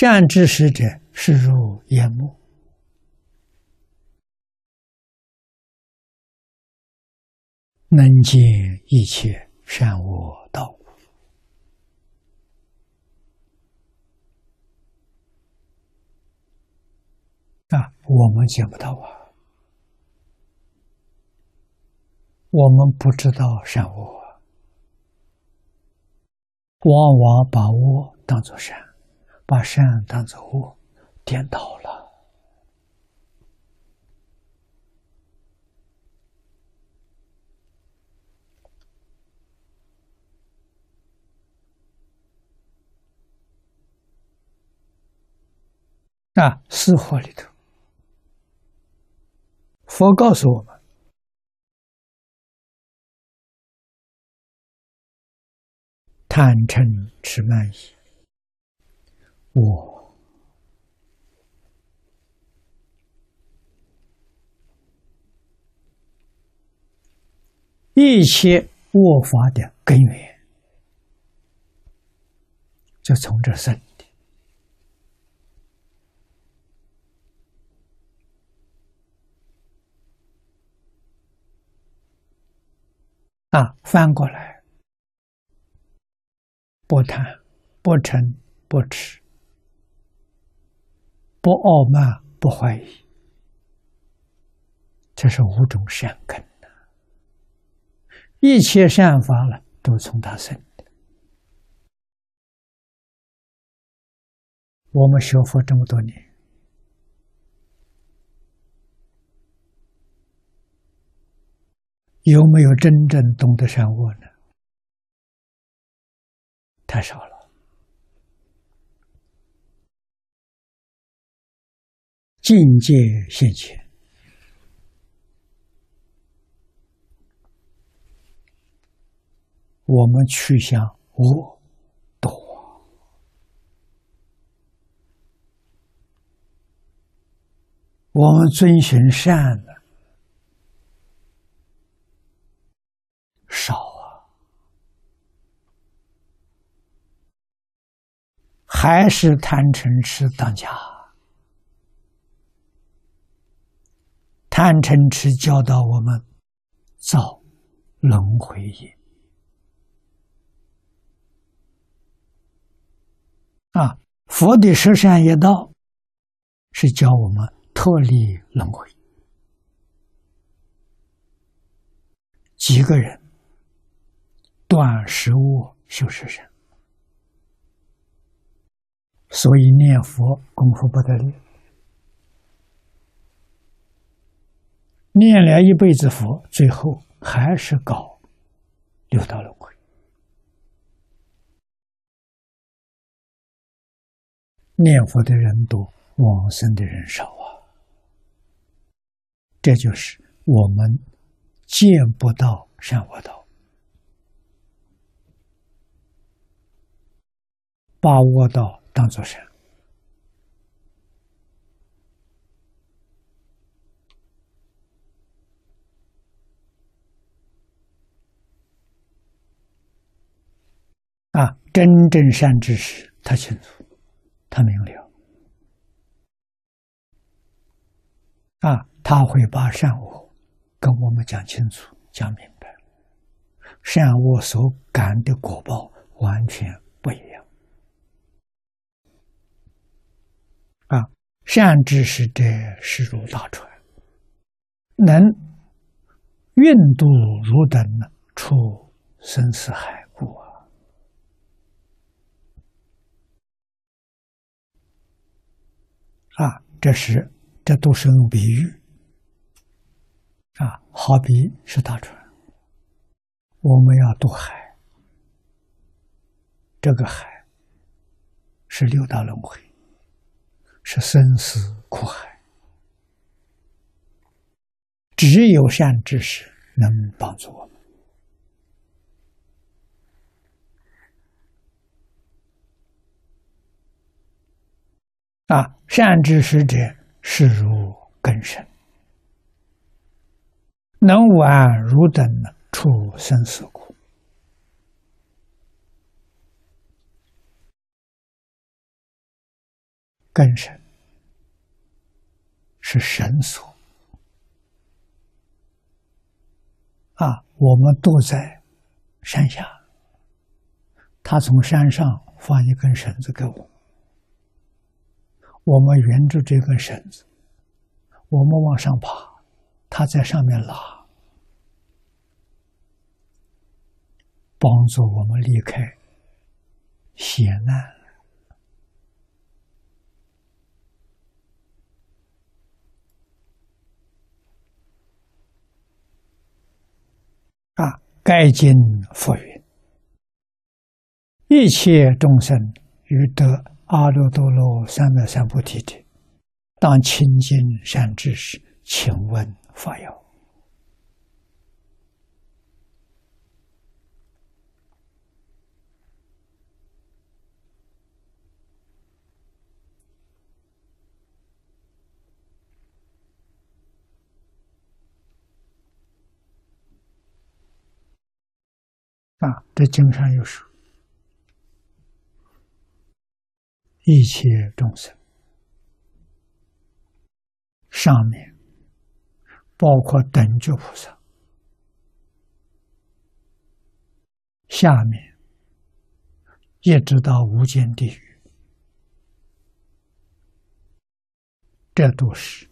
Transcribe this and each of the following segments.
善知识者，是如眼目，能见一切善恶道。啊，我们见不到啊，我们不知道善恶，往往把恶当作善。把善当作恶，颠倒了啊！死活里头，佛告诉我们：贪嗔痴慢疑。我一切恶法的根源，就从这生的啊！翻过来，不贪，不嗔，不痴。不傲慢，不怀疑，这是五种善根的。一切善法了，都从他生的。我们学佛这么多年，有没有真正懂得善恶呢？太少了。境界现前，我们去向我多，我们遵循善的少啊，还是贪嗔痴当家。贪嗔痴教导我们造轮回业啊！佛的十善业道是教我们脱离轮回。几个人断食物修十善，所以念佛功夫不得了。念了一辈子佛，最后还是搞六道轮回。念佛的人多，往生的人少啊。这就是我们见不到善恶道，把恶道当作善。啊，真正善知识，他清楚，他明了，啊，他会把善恶跟我们讲清楚、讲明白，善恶所感的果报完全不一样。啊，善知识者是如大船，能运渡汝等出生死海。啊，这是这都是用比喻啊，好比是大船，我们要渡海，这个海是六道轮回，是生死苦海，只有善知识能帮助我们。啊，善知识者，是如根深，能挽汝等出生死苦。根神是神所。啊，我们都在山下，他从山上放一根绳子给我，我们沿着这根绳子，我们往上爬，他在上面拉，帮助我们离开险难。啊！该经复云：一切众生于得阿耨多罗三藐三菩提者，当亲近善知识，请问法要。啊，这经上有说，一切众生，上面包括等觉菩萨，下面一直到无间地狱，这都是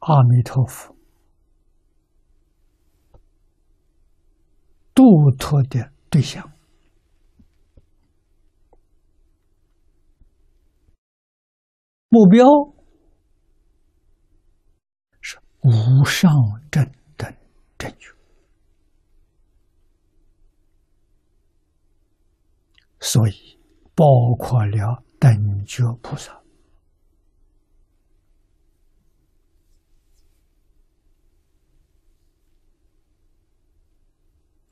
阿弥陀佛。度脱的对象，目标是无上正等正觉，所以包括了等觉菩萨。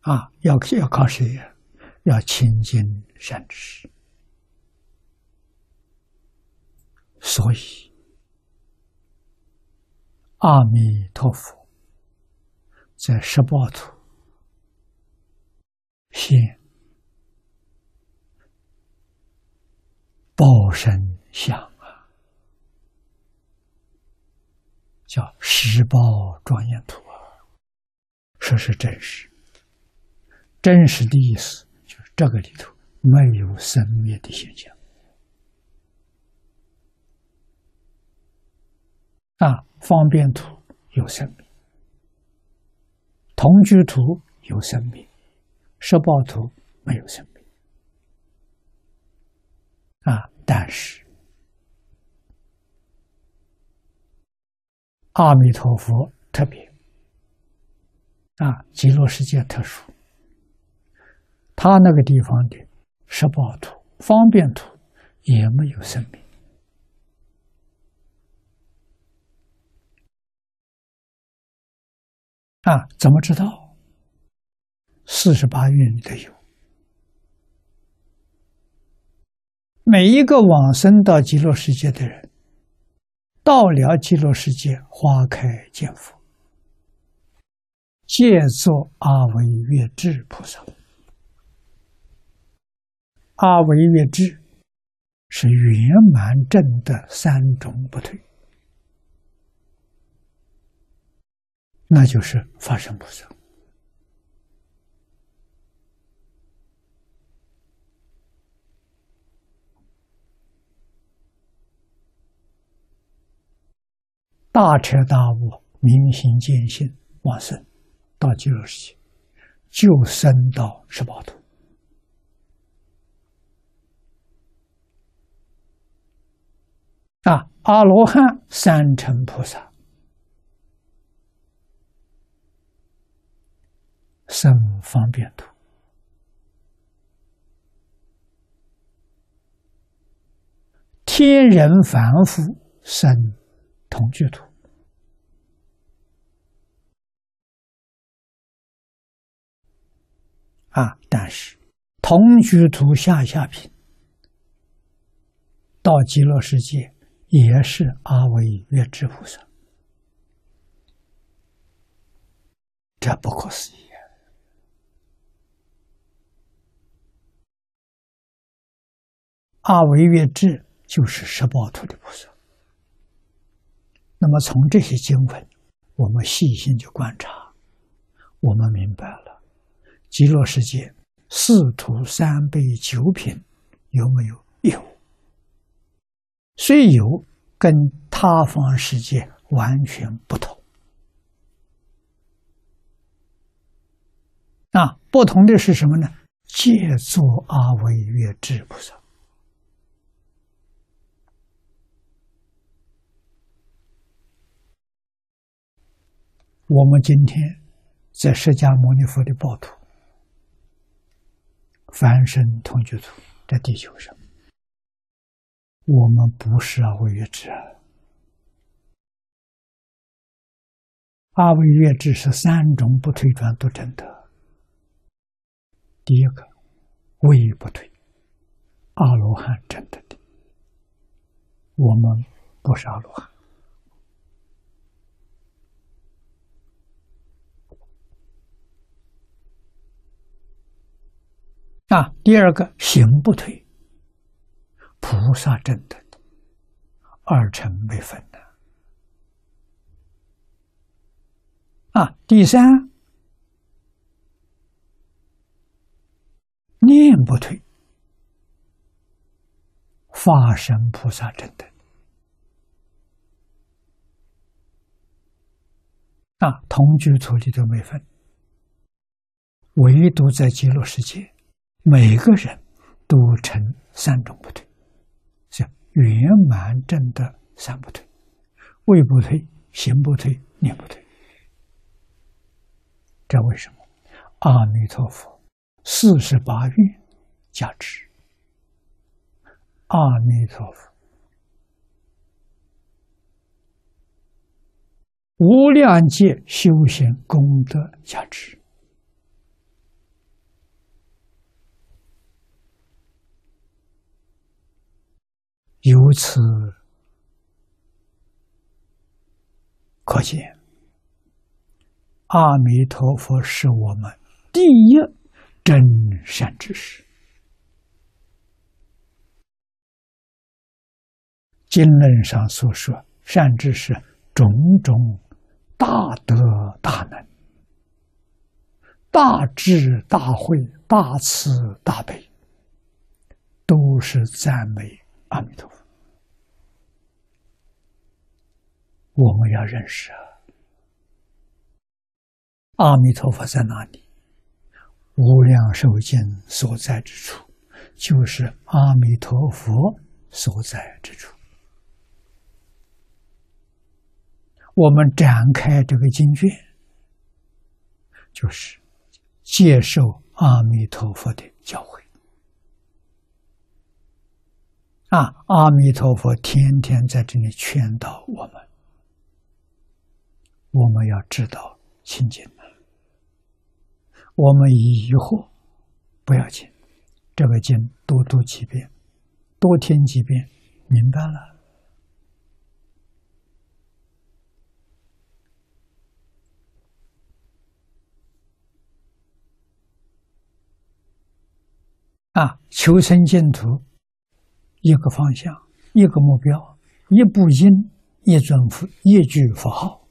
啊，要要靠谁呀？要亲近善知识。所以，阿弥陀佛在十八图现报身相啊，叫十报庄严图啊，说是真实。真实的意思就是这个里头没有生灭的现象啊，方便图有生命，同居图有生命，十报图没有生命啊。但是阿弥陀佛特别啊，极乐世界特殊。他那个地方的十报图、方便图也没有生命啊？怎么知道？四十八愿里头有，每一个往生到极乐世界的人，到了极乐世界，花开见佛，借作阿惟越智菩萨。阿惟越智是圆满正的三种不退，那就是法身菩萨。大彻大悟、明心见性、往生到极乐世界，就生到十八度。啊，阿罗汉三乘菩萨生方便图，天人凡夫生同居图。啊，但是同居图下下品到极乐世界。也是阿惟越智菩萨，这不可思议！阿维越智就是十八图的菩萨。那么从这些经文，我们细心去观察，我们明白了极乐世界四土三辈九品有没有？有。虽有，跟他方世界完全不同。啊，不同的是什么呢？借作阿维越智菩萨。我们今天在释迦牟尼佛的报土，凡身同居土，在地球上，我们不是阿惟越智啊。阿惟越智是三种不退转都真的。第一个，位不退，阿罗汉真的的，我们不是阿罗汉。啊，第二个行不退，菩萨真的二乘没分的。啊，第三念不退，法身菩萨真的。啊，同居土里都没分，唯独在极乐世界。每个人都成三种不退，是圆满正的三不退：位不退、行不退、念不退。这为什么？阿弥陀佛，四十八愿加持。阿弥陀佛，无量界修行功德加持。由此可见，阿弥陀佛是我们第一真善知识。经论上所说，善知识种种大德大能、大智大慧、大慈大悲，都是赞美阿弥陀佛。我们要认识，阿弥陀佛在哪里？无量寿经所在之处，就是阿弥陀佛所在之处。我们展开这个经卷，就是接受阿弥陀佛的教诲。啊，阿弥陀佛天天在这里劝导我们。我们要知道清净了，我们疑惑不要紧，这个经多读几遍，多听几遍，明白了啊！求生净土，一个方向，一个目标，一部经，一尊佛，一句佛号。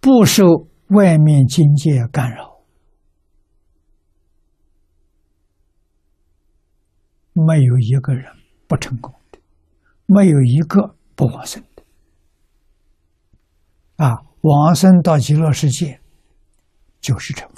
不受外面境界干扰，没有一个人不成功的，没有一个不往生的。啊，往生到极乐世界就是成。